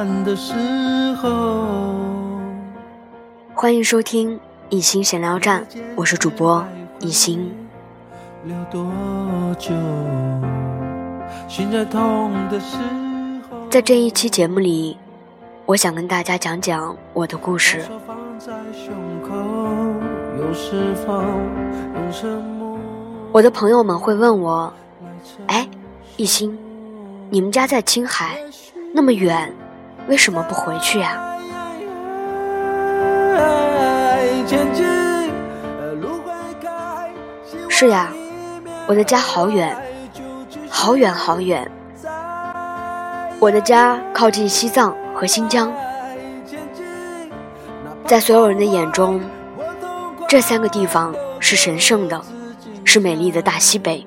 暗的时候。欢迎收听一心闲聊站，我是主播一心。在痛的时候。在这一期节目里，我想跟大家讲讲我的故事。我的朋友们会问我：“哎，一心，你们家在青海，那么远，为什么不回去呀、是呀，我的家好远，好远好远。我的家靠近西藏和新疆，在所有人的眼中，这三个地方是神圣的，是美丽的大西北。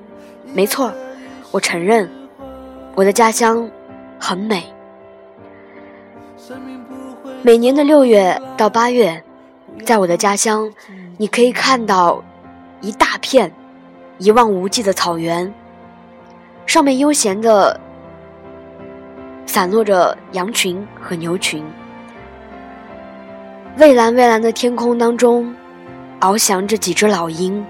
没错，我承认，我的家乡很美。每年的六月到八月，在我的家乡，你可以看到一大片一望无际的草原，上面悠闲的散落着羊群和牛群。蔚蓝蔚蓝的天空当中，翱翔着几只老鹰。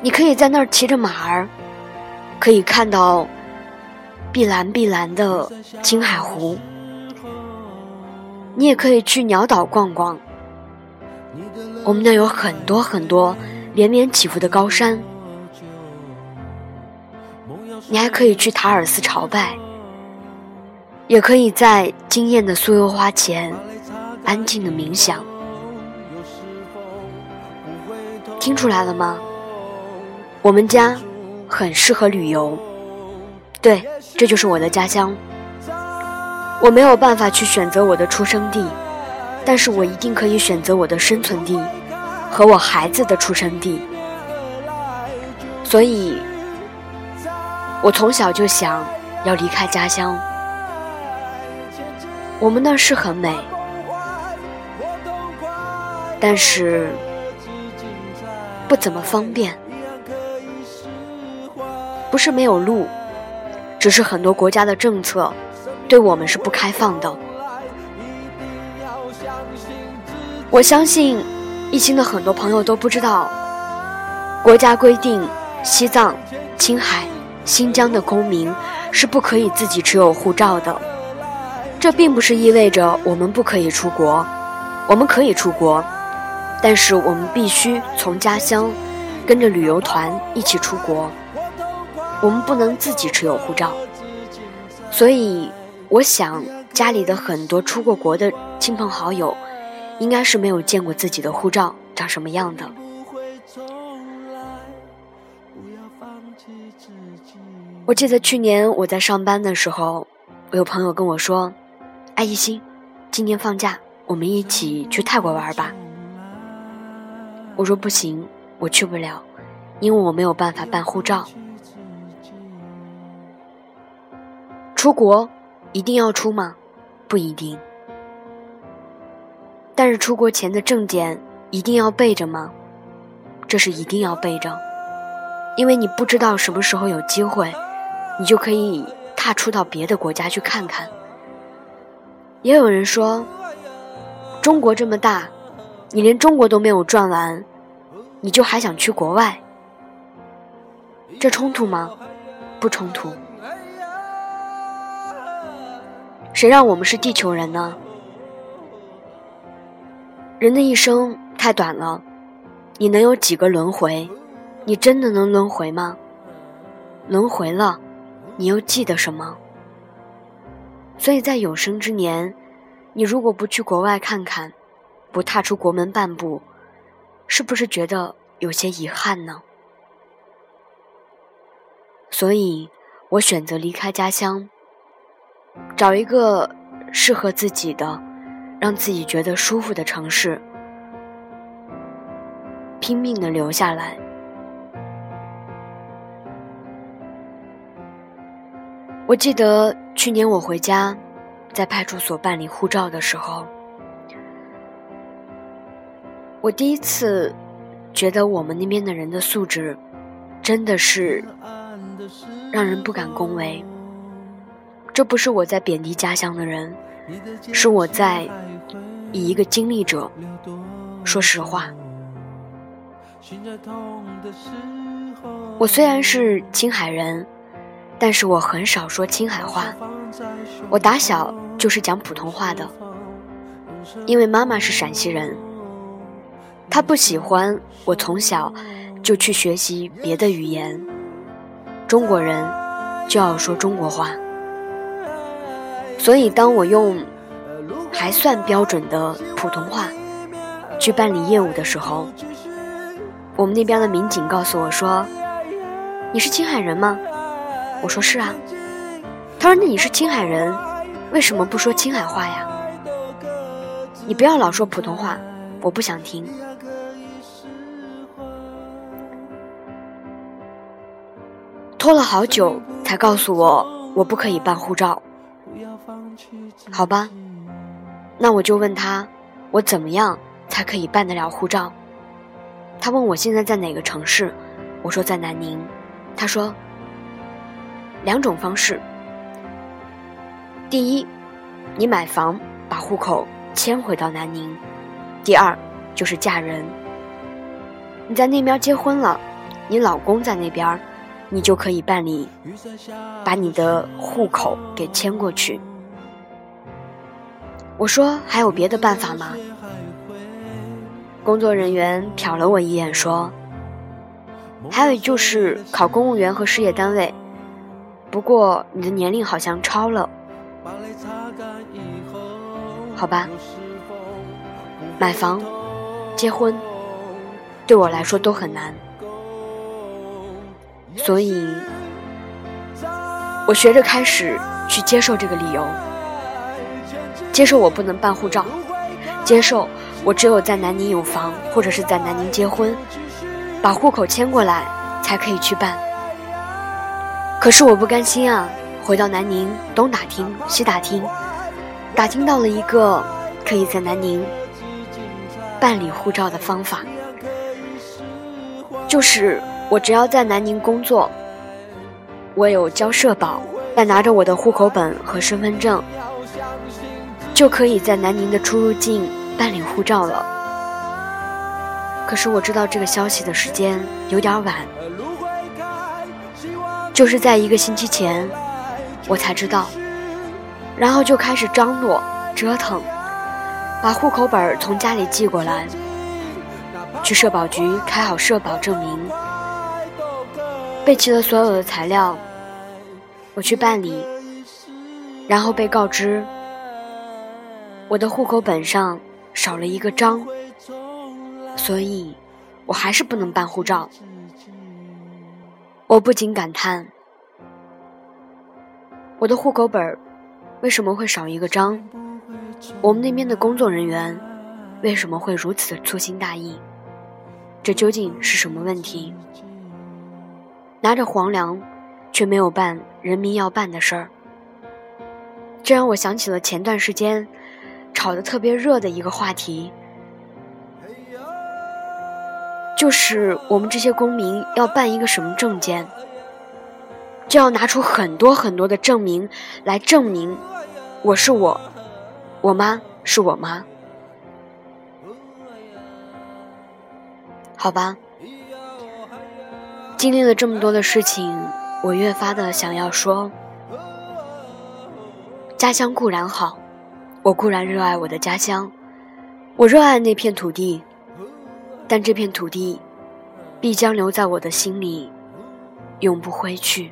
你可以在那儿骑着马儿，可以看到碧蓝碧蓝的青海湖。你也可以去鸟岛逛逛，我们那有很多很多连绵起伏的高山。你还可以去塔尔寺朝拜，也可以在惊艳的酥油花前安静的冥想。听出来了吗？我们家很适合旅游。对，这就是我的家乡。我没有办法去选择我的出生地，但是我一定可以选择我的生存地和我孩子的出生地。所以，我从小就想要离开家乡。我们那是很美，但是不怎么方便。不是没有路，只是很多国家的政策对我们是不开放的。我相信一心的很多朋友都不知道，国家规定西藏、青海、新疆的公民是不可以自己持有护照的。这并不是意味着我们不可以出国，我们可以出国，但是我们必须从家乡跟着旅游团一起出国。我们不能自己持有护照，所以我想家里的很多出过国的亲朋好友，应该是没有见过自己的护照长什么样的。我记得去年我在上班的时候，我有朋友跟我说：“哎，一心，今年放假我们一起去泰国玩吧。”我说不行，我去不了，因为我没有办法办护照。出国一定要出吗？不一定。但是出国前的证件一定要备着吗？这是一定要备着，因为你不知道什么时候有机会，你就可以踏出到别的国家去看看。也有人说，中国这么大，你连中国都没有转完，你就还想去国外？这冲突吗？不冲突。谁让我们是地球人呢？人的一生太短了，你能有几个轮回？你真的能轮回吗？轮回了，你又记得什么？所以在有生之年，你如果不去国外看看，不踏出国门半步，是不是觉得有些遗憾呢？所以我选择离开家乡。找一个适合自己的、让自己觉得舒服的城市，拼命的留下来。我记得去年我回家，在派出所办理护照的时候，我第一次觉得我们那边的人的素质真的是让人不敢恭维。这不是我在贬低家乡的人，是我在以一个经历者说实话。我虽然是青海人，但是我很少说青海话。我打小就是讲普通话的，因为妈妈是陕西人，她不喜欢我从小就去学习别的语言。中国人就要说中国话，所以当我用还算标准的普通话去办理业务的时候，我们那边的民警告诉我说：“你是青海人吗？”我说：“是啊。”他说：“那你是青海人，为什么不说青海话呀？你不要老说普通话，我不想听。”拖了好久才告诉我我不可以办护照，好吧，那我就问他我怎么样才可以办得了护照？他问我现在在哪个城市，我说在南宁。他说两种方式，第一，你买房把户口迁回到南宁；第二就是嫁人，你在那边结婚了，你老公在那边。你就可以办理，把你的户口给迁过去。我说还有别的办法吗？工作人员瞟了我一眼说：“还有就是考公务员和事业单位，不过你的年龄好像超了。”好吧，买房、结婚，对我来说都很难。所以，我学着开始去接受这个理由，接受我不能办护照，接受我只有在南宁有房或者是在南宁结婚，把户口迁过来才可以去办。可是我不甘心啊！回到南宁，东打听西打听，打听到了一个可以在南宁办理护照的方法，就是。我只要在南宁工作，我有交社保，再拿着我的户口本和身份证，就可以在南宁的出入境办理护照了。可是我知道这个消息的时间有点晚，就是在一个星期前，我才知道，然后就开始张罗折腾，把户口本从家里寄过来，去社保局开好社保证明。备齐了所有的材料，我去办理，然后被告知我的户口本上少了一个章，所以我还是不能办护照。我不禁感叹：我的户口本为什么会少一个章？我们那边的工作人员为什么会如此的粗心大意？这究竟是什么问题？拿着皇粮，却没有办人民要办的事儿，这让我想起了前段时间炒得特别热的一个话题，就是我们这些公民要办一个什么证件，就要拿出很多很多的证明来证明我是我，我妈是我妈，好吧。经历了这么多的事情，我越发的想要说：家乡固然好，我固然热爱我的家乡，我热爱那片土地，但这片土地必将留在我的心里，永不回去。